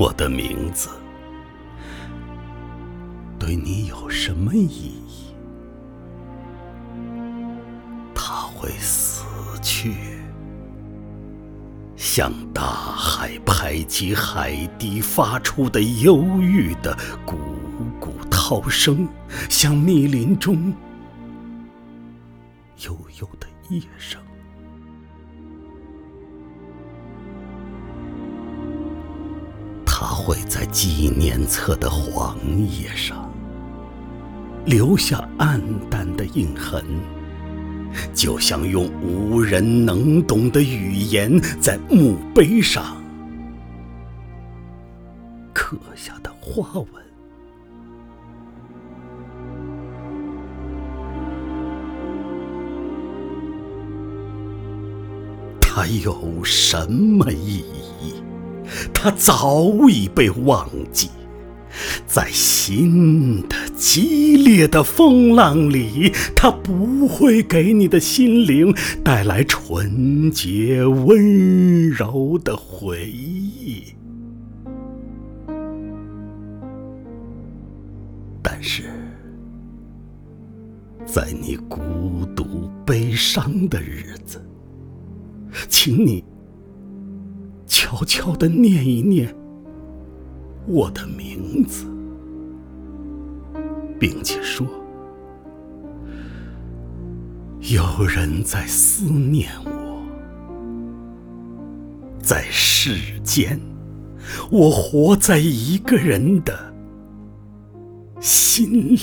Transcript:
我的名字对你有什么意义？它会死去，像大海排挤海底发出的忧郁的汩汩涛声，像密林中悠悠的夜声。它会在纪念册的黄页上留下暗淡的印痕，就像用无人能懂的语言在墓碑上刻下的花纹。它有什么意义？它早已被忘记，在新的激烈的风浪里，它不会给你的心灵带来纯洁温柔的回忆。但是，在你孤独悲伤的日子，请你。悄悄地念一念我的名字，并且说：“有人在思念我，在世间，我活在一个人的心里。”